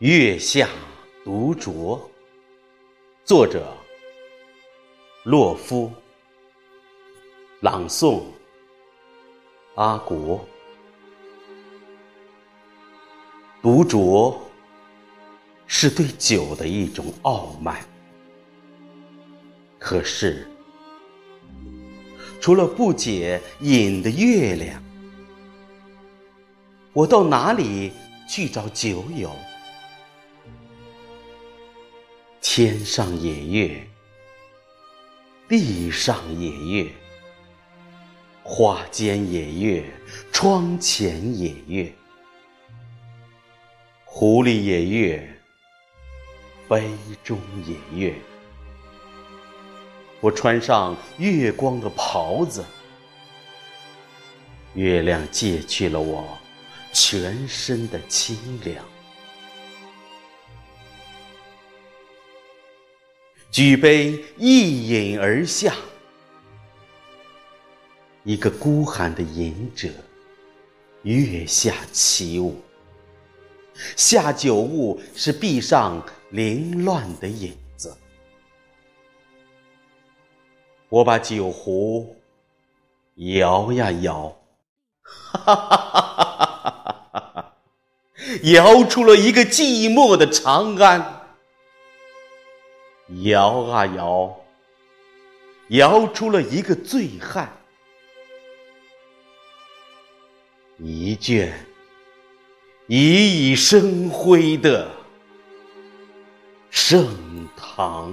月下独酌，作者：洛夫，朗诵：阿国。独酌是对酒的一种傲慢，可是，除了不解饮的月亮，我到哪里去找酒友？天上也月，地上也月，花间也月，窗前也月，湖里也月，杯中也月。我穿上月光的袍子，月亮借去了我全身的清凉。举杯一饮而下，一个孤寒的饮者，月下起舞。下酒物是壁上凌乱的影子。我把酒壶摇呀摇，哈哈哈哈哈哈，摇出了一个寂寞的长安。摇啊摇，摇出了一个醉汉，一卷熠熠生辉的盛唐。